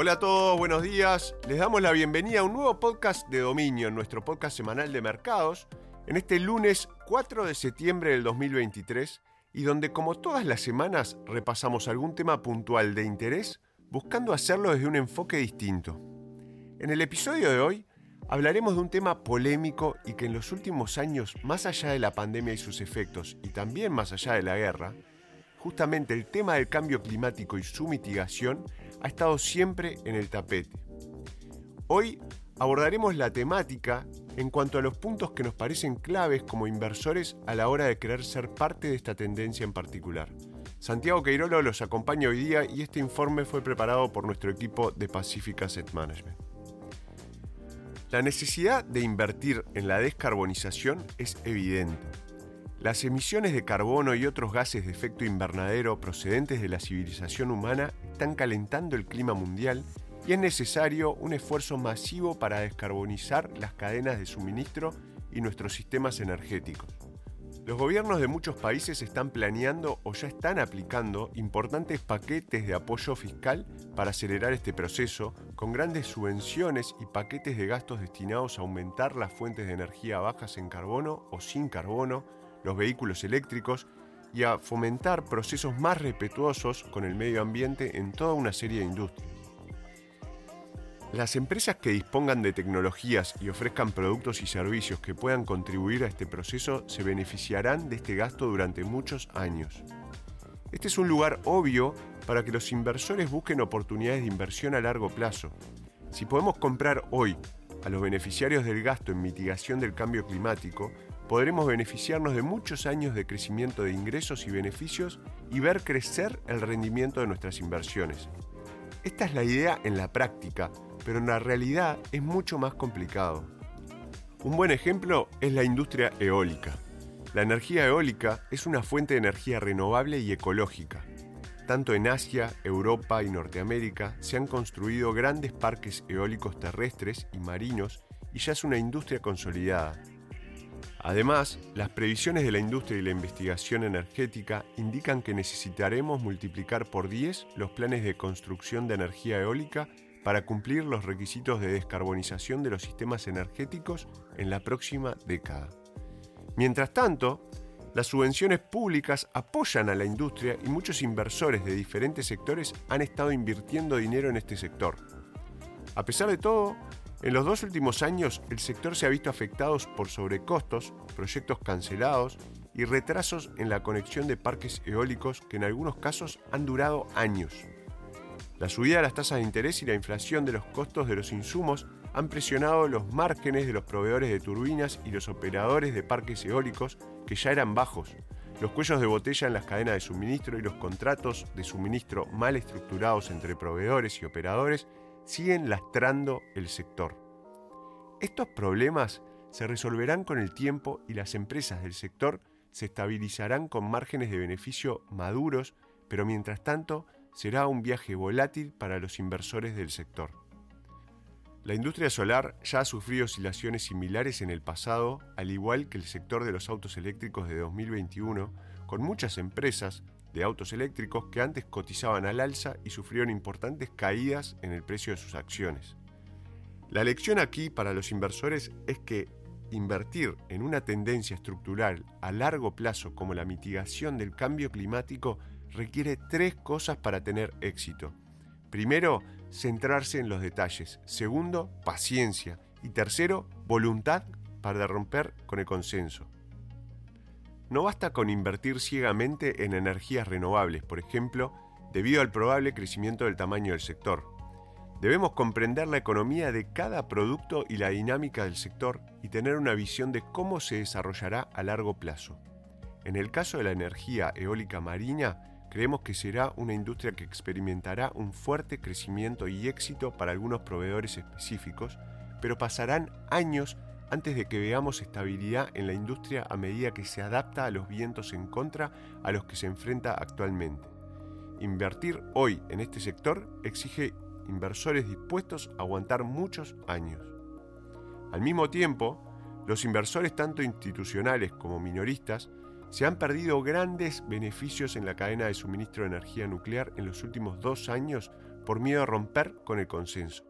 Hola a todos, buenos días. Les damos la bienvenida a un nuevo podcast de Dominio, nuestro podcast semanal de mercados, en este lunes 4 de septiembre del 2023 y donde como todas las semanas repasamos algún tema puntual de interés buscando hacerlo desde un enfoque distinto. En el episodio de hoy hablaremos de un tema polémico y que en los últimos años, más allá de la pandemia y sus efectos y también más allá de la guerra, justamente el tema del cambio climático y su mitigación ha estado siempre en el tapete. Hoy abordaremos la temática en cuanto a los puntos que nos parecen claves como inversores a la hora de querer ser parte de esta tendencia en particular. Santiago Queirolo los acompaña hoy día y este informe fue preparado por nuestro equipo de Pacific Asset Management. La necesidad de invertir en la descarbonización es evidente. Las emisiones de carbono y otros gases de efecto invernadero procedentes de la civilización humana están calentando el clima mundial y es necesario un esfuerzo masivo para descarbonizar las cadenas de suministro y nuestros sistemas energéticos. Los gobiernos de muchos países están planeando o ya están aplicando importantes paquetes de apoyo fiscal para acelerar este proceso, con grandes subvenciones y paquetes de gastos destinados a aumentar las fuentes de energía bajas en carbono o sin carbono, los vehículos eléctricos y a fomentar procesos más respetuosos con el medio ambiente en toda una serie de industrias. Las empresas que dispongan de tecnologías y ofrezcan productos y servicios que puedan contribuir a este proceso se beneficiarán de este gasto durante muchos años. Este es un lugar obvio para que los inversores busquen oportunidades de inversión a largo plazo. Si podemos comprar hoy a los beneficiarios del gasto en mitigación del cambio climático, podremos beneficiarnos de muchos años de crecimiento de ingresos y beneficios y ver crecer el rendimiento de nuestras inversiones. Esta es la idea en la práctica, pero en la realidad es mucho más complicado. Un buen ejemplo es la industria eólica. La energía eólica es una fuente de energía renovable y ecológica. Tanto en Asia, Europa y Norteamérica se han construido grandes parques eólicos terrestres y marinos y ya es una industria consolidada. Además, las previsiones de la industria y la investigación energética indican que necesitaremos multiplicar por 10 los planes de construcción de energía eólica para cumplir los requisitos de descarbonización de los sistemas energéticos en la próxima década. Mientras tanto, las subvenciones públicas apoyan a la industria y muchos inversores de diferentes sectores han estado invirtiendo dinero en este sector. A pesar de todo, en los dos últimos años, el sector se ha visto afectado por sobrecostos, proyectos cancelados y retrasos en la conexión de parques eólicos que en algunos casos han durado años. La subida de las tasas de interés y la inflación de los costos de los insumos han presionado los márgenes de los proveedores de turbinas y los operadores de parques eólicos que ya eran bajos. Los cuellos de botella en las cadenas de suministro y los contratos de suministro mal estructurados entre proveedores y operadores siguen lastrando el sector. Estos problemas se resolverán con el tiempo y las empresas del sector se estabilizarán con márgenes de beneficio maduros, pero mientras tanto será un viaje volátil para los inversores del sector. La industria solar ya ha sufrido oscilaciones similares en el pasado, al igual que el sector de los autos eléctricos de 2021, con muchas empresas de autos eléctricos que antes cotizaban al alza y sufrieron importantes caídas en el precio de sus acciones. La lección aquí para los inversores es que invertir en una tendencia estructural a largo plazo como la mitigación del cambio climático requiere tres cosas para tener éxito. Primero, centrarse en los detalles. Segundo, paciencia. Y tercero, voluntad para romper con el consenso. No basta con invertir ciegamente en energías renovables, por ejemplo, debido al probable crecimiento del tamaño del sector. Debemos comprender la economía de cada producto y la dinámica del sector y tener una visión de cómo se desarrollará a largo plazo. En el caso de la energía eólica marina, creemos que será una industria que experimentará un fuerte crecimiento y éxito para algunos proveedores específicos, pero pasarán años antes de que veamos estabilidad en la industria a medida que se adapta a los vientos en contra a los que se enfrenta actualmente. Invertir hoy en este sector exige inversores dispuestos a aguantar muchos años. Al mismo tiempo, los inversores tanto institucionales como minoristas se han perdido grandes beneficios en la cadena de suministro de energía nuclear en los últimos dos años por miedo a romper con el consenso.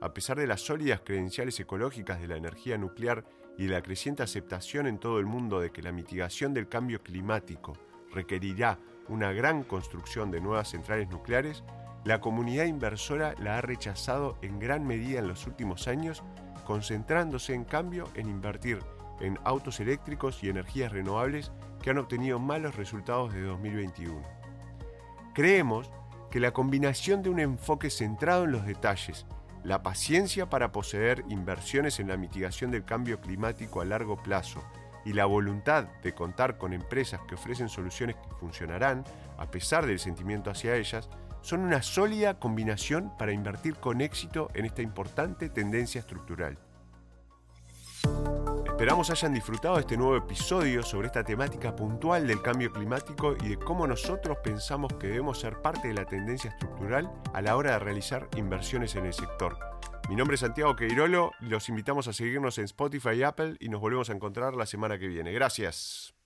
A pesar de las sólidas credenciales ecológicas de la energía nuclear y de la creciente aceptación en todo el mundo de que la mitigación del cambio climático requerirá una gran construcción de nuevas centrales nucleares, la comunidad inversora la ha rechazado en gran medida en los últimos años, concentrándose en cambio en invertir en autos eléctricos y energías renovables que han obtenido malos resultados de 2021. Creemos que la combinación de un enfoque centrado en los detalles, la paciencia para poseer inversiones en la mitigación del cambio climático a largo plazo y la voluntad de contar con empresas que ofrecen soluciones que funcionarán, a pesar del sentimiento hacia ellas, son una sólida combinación para invertir con éxito en esta importante tendencia estructural. Esperamos hayan disfrutado de este nuevo episodio sobre esta temática puntual del cambio climático y de cómo nosotros pensamos que debemos ser parte de la tendencia estructural a la hora de realizar inversiones en el sector. Mi nombre es Santiago Queirolo, los invitamos a seguirnos en Spotify y Apple y nos volvemos a encontrar la semana que viene. Gracias.